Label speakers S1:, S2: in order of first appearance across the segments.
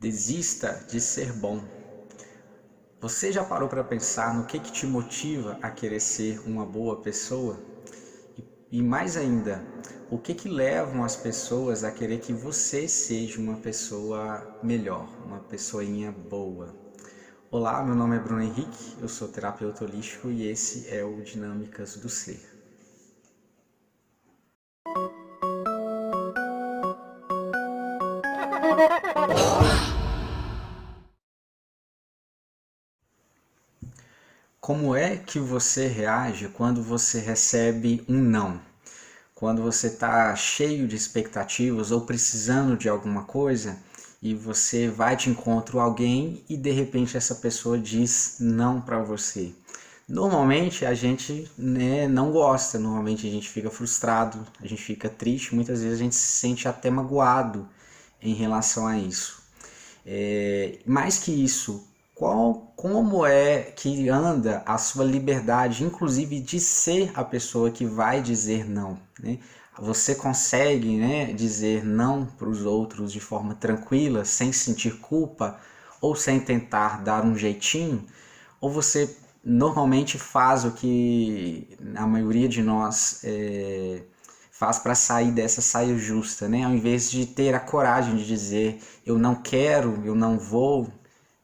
S1: Desista de ser bom. Você já parou para pensar no que, que te motiva a querer ser uma boa pessoa? E, e mais ainda, o que, que levam as pessoas a querer que você seja uma pessoa melhor, uma pessoinha boa? Olá, meu nome é Bruno Henrique, eu sou terapeuta holístico e esse é o Dinâmicas do Ser. Como é que você reage quando você recebe um não? Quando você está cheio de expectativas ou precisando de alguma coisa e você vai de encontro a alguém e de repente essa pessoa diz não para você. Normalmente a gente né, não gosta, normalmente a gente fica frustrado, a gente fica triste, muitas vezes a gente se sente até magoado em relação a isso. É, mais que isso, qual, como é que anda a sua liberdade, inclusive de ser a pessoa que vai dizer não. Né? Você consegue né, dizer não para os outros de forma tranquila, sem sentir culpa ou sem tentar dar um jeitinho? Ou você normalmente faz o que a maioria de nós é, faz para sair dessa saia justa, né? Ao invés de ter a coragem de dizer eu não quero, eu não vou,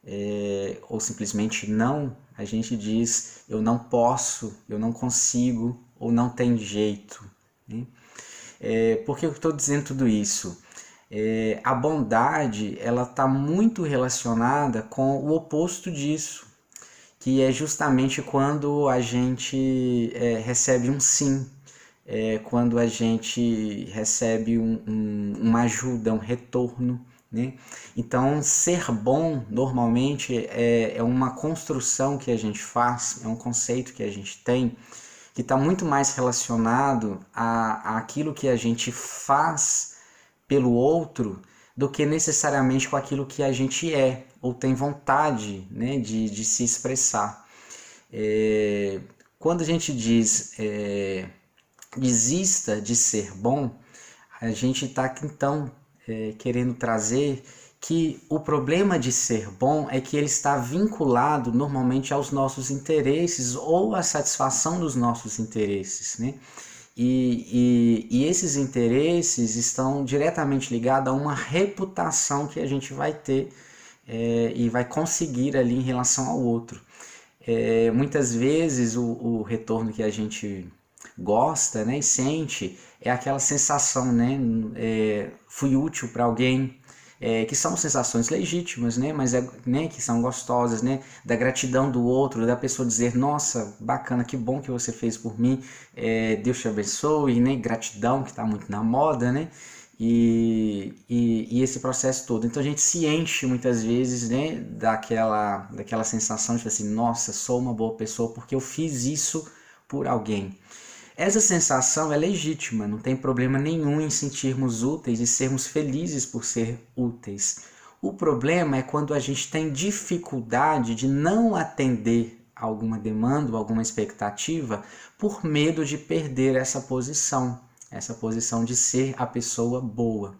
S1: é, ou simplesmente não, a gente diz eu não posso, eu não consigo ou não tem jeito. Né? É, por que eu estou dizendo tudo isso? É, a bondade ela está muito relacionada com o oposto disso, que é justamente quando a gente é, recebe um sim, é, quando a gente recebe um, um, uma ajuda, um retorno. Né? Então, ser bom normalmente é, é uma construção que a gente faz, é um conceito que a gente tem que está muito mais relacionado a, a aquilo que a gente faz pelo outro do que necessariamente com aquilo que a gente é ou tem vontade né, de, de se expressar. É, quando a gente diz é, desista de ser bom, a gente está então é, querendo trazer que o problema de ser bom é que ele está vinculado normalmente aos nossos interesses ou à satisfação dos nossos interesses, né? E, e, e, esses interesses estão diretamente ligados a uma reputação que a gente vai ter é, e vai conseguir ali em relação ao outro. É, muitas vezes o, o retorno que a gente gosta né, e sente é aquela sensação, né? É, fui útil para alguém, é, que são sensações legítimas, né? Mas é, né, que são gostosas, né? Da gratidão do outro, da pessoa dizer, nossa, bacana, que bom que você fez por mim, é, Deus te abençoe, né? Gratidão que está muito na moda, né? E, e, e, esse processo todo. Então a gente se enche muitas vezes né, daquela, daquela sensação de assim, nossa, sou uma boa pessoa porque eu fiz isso por alguém. Essa sensação é legítima, não tem problema nenhum em sentirmos úteis e sermos felizes por ser úteis. O problema é quando a gente tem dificuldade de não atender alguma demanda ou alguma expectativa por medo de perder essa posição, essa posição de ser a pessoa boa.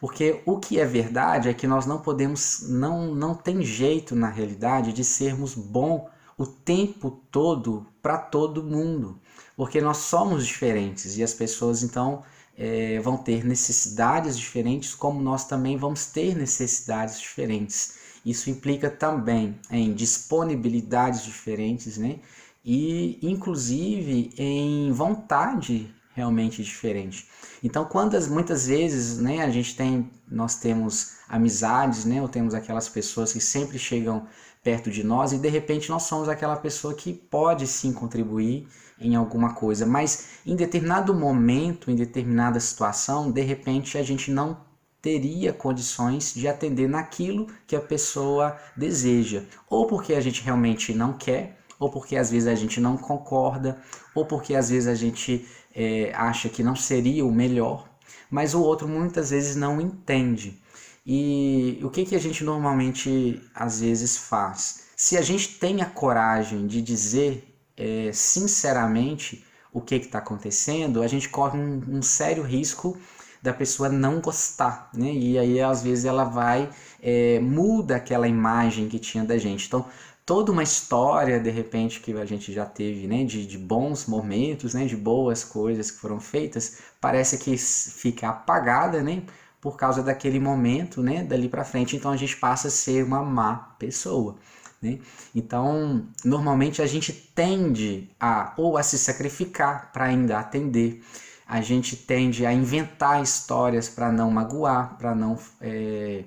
S1: Porque o que é verdade é que nós não podemos, não, não tem jeito na realidade de sermos bom o tempo todo para todo mundo porque nós somos diferentes e as pessoas então é, vão ter necessidades diferentes, como nós também vamos ter necessidades diferentes. Isso implica também em disponibilidades diferentes, né? E inclusive em vontade realmente diferente. Então, quantas muitas vezes, né, a gente tem, nós temos amizades, né, ou temos aquelas pessoas que sempre chegam perto de nós e de repente nós somos aquela pessoa que pode sim contribuir em alguma coisa, mas em determinado momento, em determinada situação, de repente a gente não teria condições de atender naquilo que a pessoa deseja, ou porque a gente realmente não quer, ou porque às vezes a gente não concorda, ou porque às vezes a gente é, acha que não seria o melhor, mas o outro muitas vezes não entende. E o que, que a gente normalmente às vezes faz? Se a gente tem a coragem de dizer é, sinceramente o que está acontecendo, a gente corre um, um sério risco da pessoa não gostar, né? E aí às vezes ela vai é, muda aquela imagem que tinha da gente. Então toda uma história de repente que a gente já teve, né? De, de bons momentos, né? De boas coisas que foram feitas, parece que fica apagada, né? Por causa daquele momento, né? Dali para frente, então a gente passa a ser uma má pessoa. Né? Então, normalmente a gente tende a ou a se sacrificar para ainda atender, a gente tende a inventar histórias para não magoar, para não é,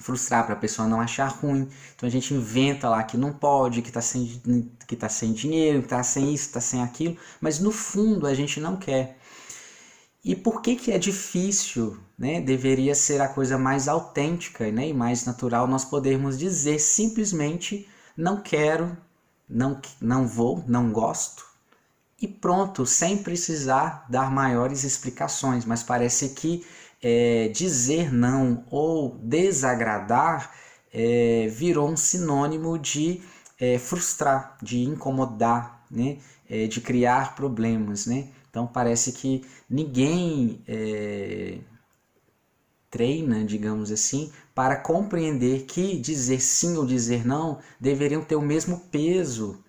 S1: frustrar, para a pessoa não achar ruim. Então a gente inventa lá que não pode, que está sem, que tá sem dinheiro, que está sem isso, está sem aquilo, mas no fundo a gente não quer. E por que, que é difícil, né? Deveria ser a coisa mais autêntica né? e mais natural nós podermos dizer simplesmente não quero, não, não vou, não gosto. E pronto, sem precisar dar maiores explicações, mas parece que é, dizer não ou desagradar é, virou um sinônimo de é, frustrar, de incomodar, né? É, de criar problemas. Né? Então parece que ninguém é, treina, digamos assim, para compreender que dizer sim ou dizer não deveriam ter o mesmo peso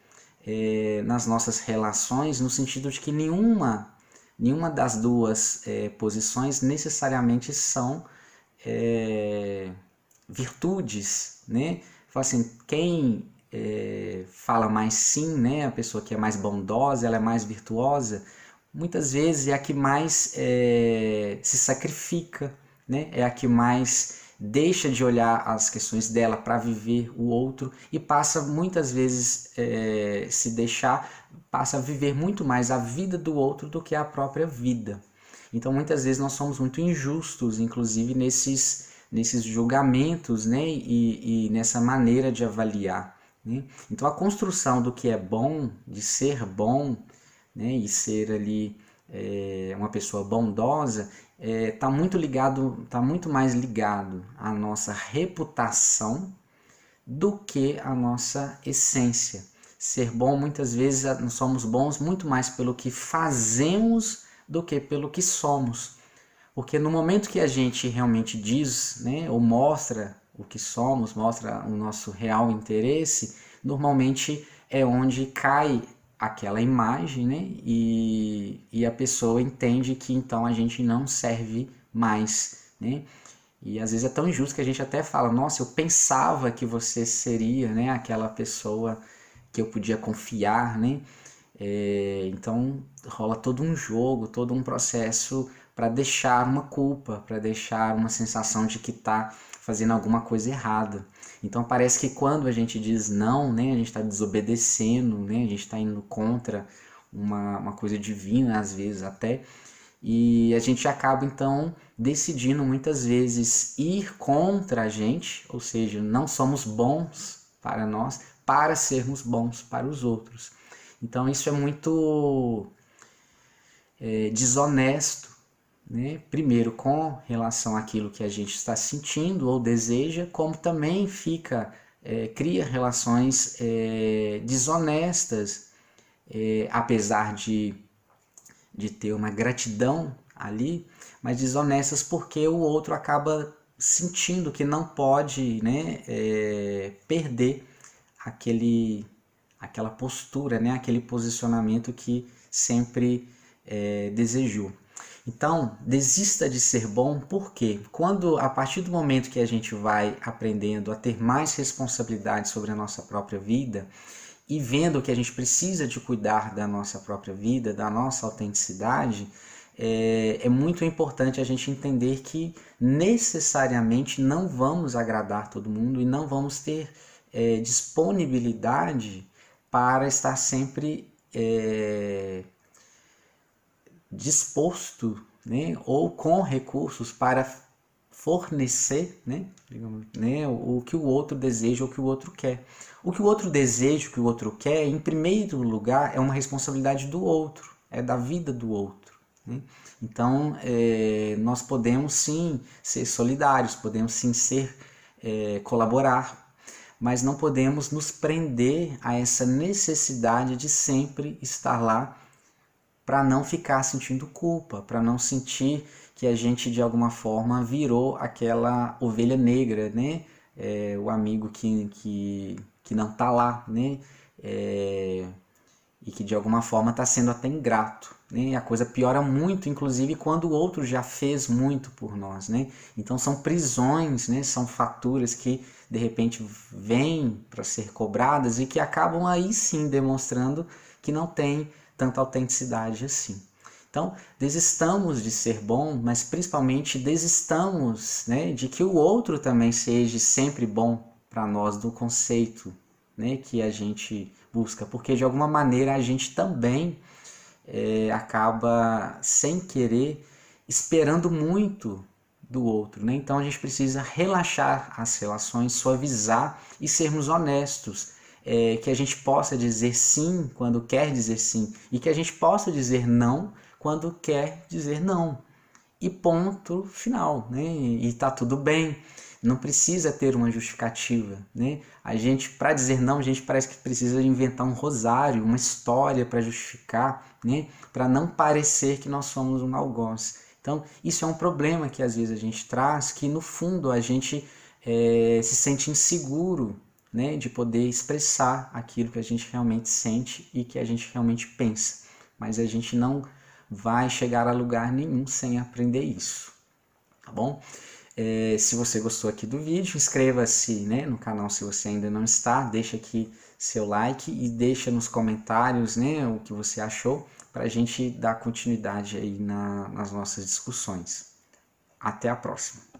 S1: é, nas nossas relações, no sentido de que nenhuma, nenhuma das duas é, posições necessariamente são é, virtudes, né? Assim, quem é, fala mais sim, né? A pessoa que é mais bondosa, ela é mais virtuosa, muitas vezes é a que mais é, se sacrifica, né? é a que mais deixa de olhar as questões dela para viver o outro e passa muitas vezes é, se deixar, passa a viver muito mais a vida do outro do que a própria vida. Então muitas vezes nós somos muito injustos, inclusive nesses, nesses julgamentos né? e, e nessa maneira de avaliar. Né? Então a construção do que é bom, de ser bom né? e ser ali é, uma pessoa bondosa, está é, tá muito ligado, está muito mais ligado à nossa reputação do que à nossa essência. Ser bom, muitas vezes, nós somos bons muito mais pelo que fazemos do que pelo que somos. Porque no momento que a gente realmente diz, né, ou mostra o que somos, mostra o nosso real interesse, normalmente é onde cai aquela imagem, né? E, e a pessoa entende que então a gente não serve mais, né? E às vezes é tão injusto que a gente até fala: Nossa, eu pensava que você seria, né? Aquela pessoa que eu podia confiar, né? É, então rola todo um jogo, todo um processo para deixar uma culpa, para deixar uma sensação de que está fazendo alguma coisa errada. Então parece que quando a gente diz não, né, a gente está desobedecendo, né, a gente está indo contra uma, uma coisa divina, às vezes até, e a gente acaba então decidindo muitas vezes ir contra a gente, ou seja, não somos bons para nós, para sermos bons para os outros. Então isso é muito é, desonesto né? primeiro com relação àquilo que a gente está sentindo ou deseja, como também fica, é, cria relações é, desonestas, é, apesar de, de ter uma gratidão ali, mas desonestas porque o outro acaba sentindo que não pode né, é, perder aquele, aquela postura, né, aquele posicionamento que sempre é, desejou. Então, desista de ser bom, porque quando a partir do momento que a gente vai aprendendo a ter mais responsabilidade sobre a nossa própria vida e vendo que a gente precisa de cuidar da nossa própria vida, da nossa autenticidade, é, é muito importante a gente entender que necessariamente não vamos agradar todo mundo e não vamos ter é, disponibilidade para estar sempre é, disposto né, ou com recursos para fornecer né, né, o que o outro deseja ou o que o outro quer. O que o outro deseja, o que o outro quer, em primeiro lugar, é uma responsabilidade do outro, é da vida do outro. Né? Então, é, nós podemos sim ser solidários, podemos sim ser é, colaborar, mas não podemos nos prender a essa necessidade de sempre estar lá para não ficar sentindo culpa, para não sentir que a gente de alguma forma virou aquela ovelha negra, né? É, o amigo que, que, que não tá lá, né? É, e que de alguma forma está sendo até ingrato. Né? A coisa piora muito, inclusive, quando o outro já fez muito por nós. Né? Então são prisões, né? são faturas que de repente vêm para ser cobradas e que acabam aí sim demonstrando que não tem tanta autenticidade assim. Então, desistamos de ser bom, mas principalmente desistamos né, de que o outro também seja sempre bom para nós do conceito né, que a gente busca, porque de alguma maneira a gente também é, acaba sem querer esperando muito do outro, né? Então a gente precisa relaxar as relações, suavizar e sermos honestos, é, que a gente possa dizer sim quando quer dizer sim e que a gente possa dizer não quando quer dizer não. E ponto final, né? E tá tudo bem não precisa ter uma justificativa, né? A gente, para dizer não, a gente parece que precisa inventar um rosário, uma história para justificar, né? Para não parecer que nós somos um algoz. Então, isso é um problema que às vezes a gente traz, que no fundo a gente é, se sente inseguro, né? De poder expressar aquilo que a gente realmente sente e que a gente realmente pensa. Mas a gente não vai chegar a lugar nenhum sem aprender isso, tá bom? É, se você gostou aqui do vídeo, inscreva-se né, no canal se você ainda não está, deixa aqui seu like e deixa nos comentários né, o que você achou para a gente dar continuidade aí na, nas nossas discussões. Até a próxima!